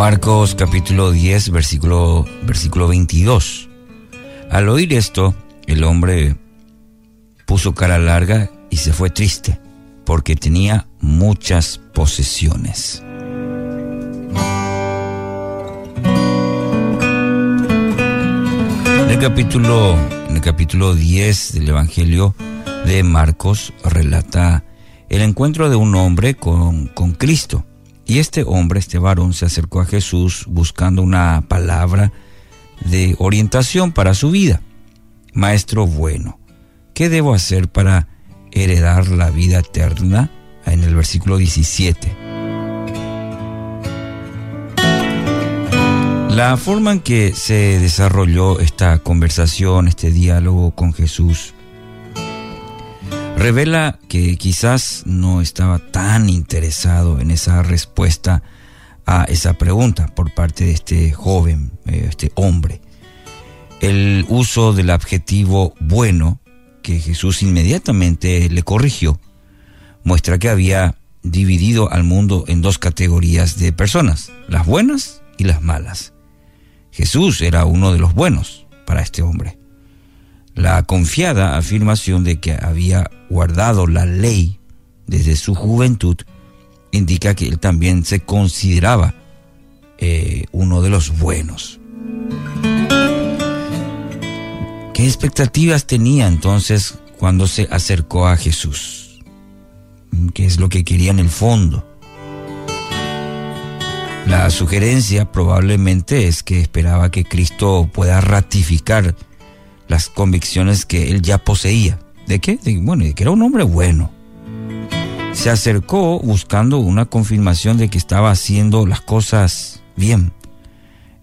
Marcos capítulo 10, versículo, versículo 22. Al oír esto, el hombre puso cara larga y se fue triste, porque tenía muchas posesiones. En el capítulo, en el capítulo 10 del Evangelio de Marcos relata el encuentro de un hombre con, con Cristo. Y este hombre, este varón, se acercó a Jesús buscando una palabra de orientación para su vida. Maestro bueno, ¿qué debo hacer para heredar la vida eterna? En el versículo 17. La forma en que se desarrolló esta conversación, este diálogo con Jesús, revela que quizás no estaba tan interesado en esa respuesta a esa pregunta por parte de este joven, eh, este hombre. El uso del adjetivo bueno, que Jesús inmediatamente le corrigió, muestra que había dividido al mundo en dos categorías de personas, las buenas y las malas. Jesús era uno de los buenos para este hombre. La confiada afirmación de que había guardado la ley desde su juventud indica que él también se consideraba eh, uno de los buenos. ¿Qué expectativas tenía entonces cuando se acercó a Jesús? ¿Qué es lo que quería en el fondo? La sugerencia probablemente es que esperaba que Cristo pueda ratificar las convicciones que él ya poseía. ¿De qué? bueno, de que era un hombre bueno. Se acercó buscando una confirmación de que estaba haciendo las cosas bien.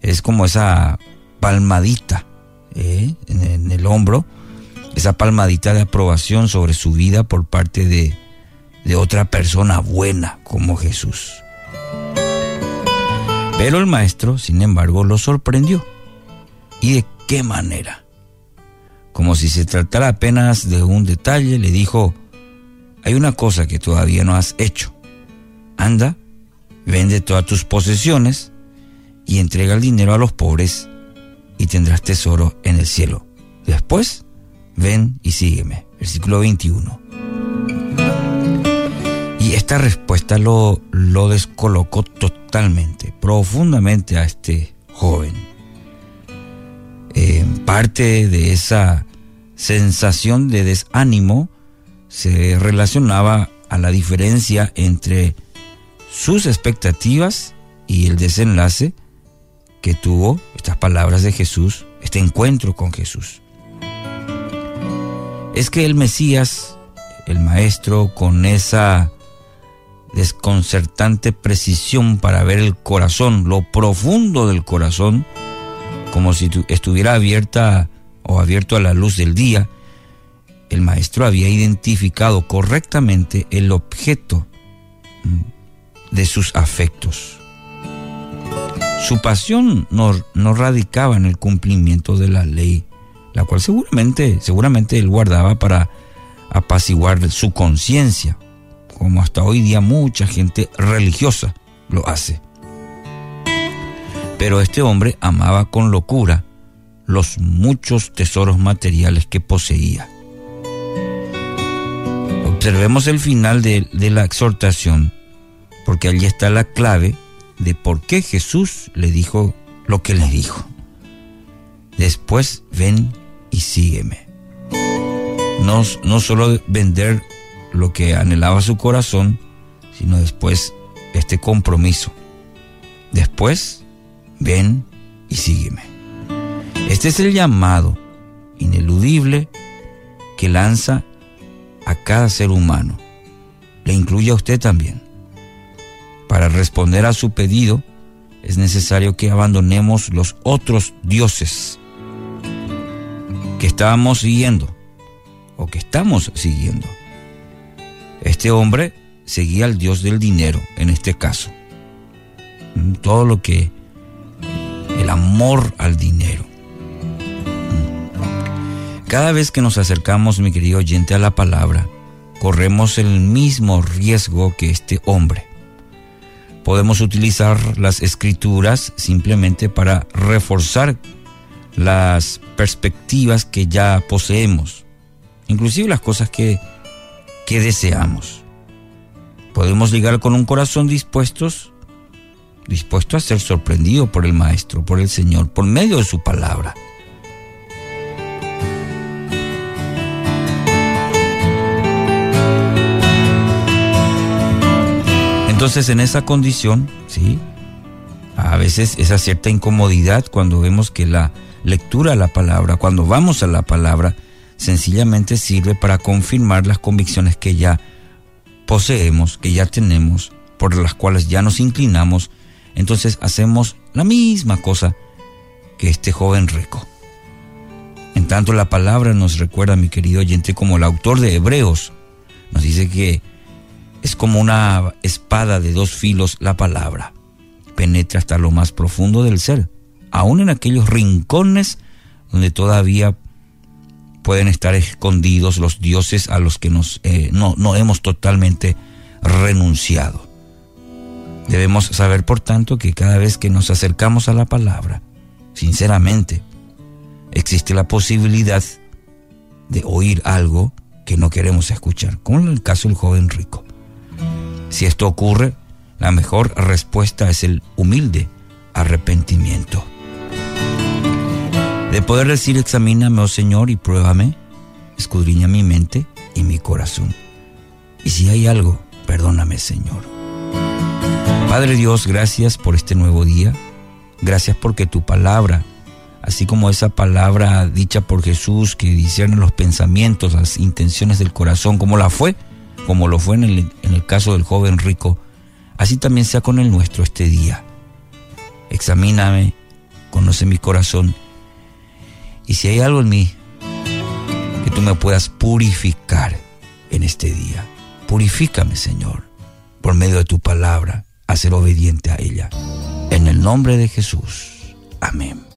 Es como esa palmadita ¿eh? en, el hombro, esa palmadita de aprobación sobre su vida por parte de, de otra persona buena como Jesús. Pero el maestro, sin embargo, lo sorprendió. ¿Y de qué manera? Como si se tratara apenas de un detalle, le dijo, hay una cosa que todavía no has hecho. Anda, vende todas tus posesiones y entrega el dinero a los pobres y tendrás tesoro en el cielo. Después, ven y sígueme. Versículo 21. Y esta respuesta lo, lo descolocó totalmente, profundamente a este joven. Eh, parte de esa sensación de desánimo se relacionaba a la diferencia entre sus expectativas y el desenlace que tuvo estas palabras de Jesús, este encuentro con Jesús. Es que el Mesías, el Maestro, con esa desconcertante precisión para ver el corazón, lo profundo del corazón, como si estuviera abierta o abierto a la luz del día, el maestro había identificado correctamente el objeto mm, de sus afectos. Su pasión no, radicaba en el cumplimiento de la ley, la cual seguramente, seguramente él guardaba para apaciguar su conciencia, como hasta hoy día mucha gente religiosa lo hace. Pero este hombre amaba con locura los muchos tesoros materiales que poseía. Observemos el final de, la exhortación, porque allí está la clave de por qué Jesús le dijo lo que le dijo. Después ven y sígueme. No, no solo vender lo que anhelaba su corazón, sino después este compromiso. Después, ven y sígueme. Este es el llamado ineludible que lanza a cada ser humano. Le incluye a usted también. Para responder a su pedido es necesario que abandonemos los otros dioses que estábamos siguiendo o que estamos siguiendo. Este hombre seguía al dios del dinero en este caso. Todo lo que el amor al dinero. Cada vez que nos acercamos, mi querido oyente, a la palabra, corremos el mismo riesgo que este hombre. Podemos utilizar las escrituras simplemente para reforzar las perspectivas que ya poseemos, inclusive las cosas que, que deseamos. Podemos llegar con un corazón dispuestos, dispuesto a ser sorprendido por el Maestro, por el Señor, por medio de su palabra. Entonces en esa condición, sí, a veces esa cierta incomodidad cuando vemos que la lectura de la palabra, cuando vamos a la palabra, sencillamente sirve para confirmar las convicciones que ya poseemos, que ya tenemos, por las cuales ya nos inclinamos, entonces hacemos la misma cosa que este joven rico. En tanto la palabra nos recuerda, mi querido oyente, como el autor de Hebreos, nos dice que es como una espada de dos filos la palabra. Penetra hasta lo más profundo del ser, aún en aquellos rincones donde todavía pueden estar escondidos los dioses a los que nos, eh, no, no hemos totalmente renunciado. Debemos saber, por tanto, que cada vez que nos acercamos a la palabra, sinceramente, existe la posibilidad de oír algo que no queremos escuchar, como en el caso del joven rico. Si esto ocurre, la mejor respuesta es el humilde arrepentimiento. De poder decir, examíname, oh Señor, y pruébame, escudriña mi mente y mi corazón. Y si hay algo, perdóname, Señor. Padre Dios, gracias por este nuevo día. Gracias porque tu palabra, así como esa palabra dicha por Jesús que discierne los pensamientos, las intenciones del corazón, como la fue, como lo fue en el, en el caso del joven rico, así también sea con el nuestro este día. Examíname, conoce mi corazón, y si hay algo en mí que tú me puedas purificar en este día, purifícame, Señor, por medio de tu palabra, a ser obediente a ella. En el nombre de Jesús. Amén.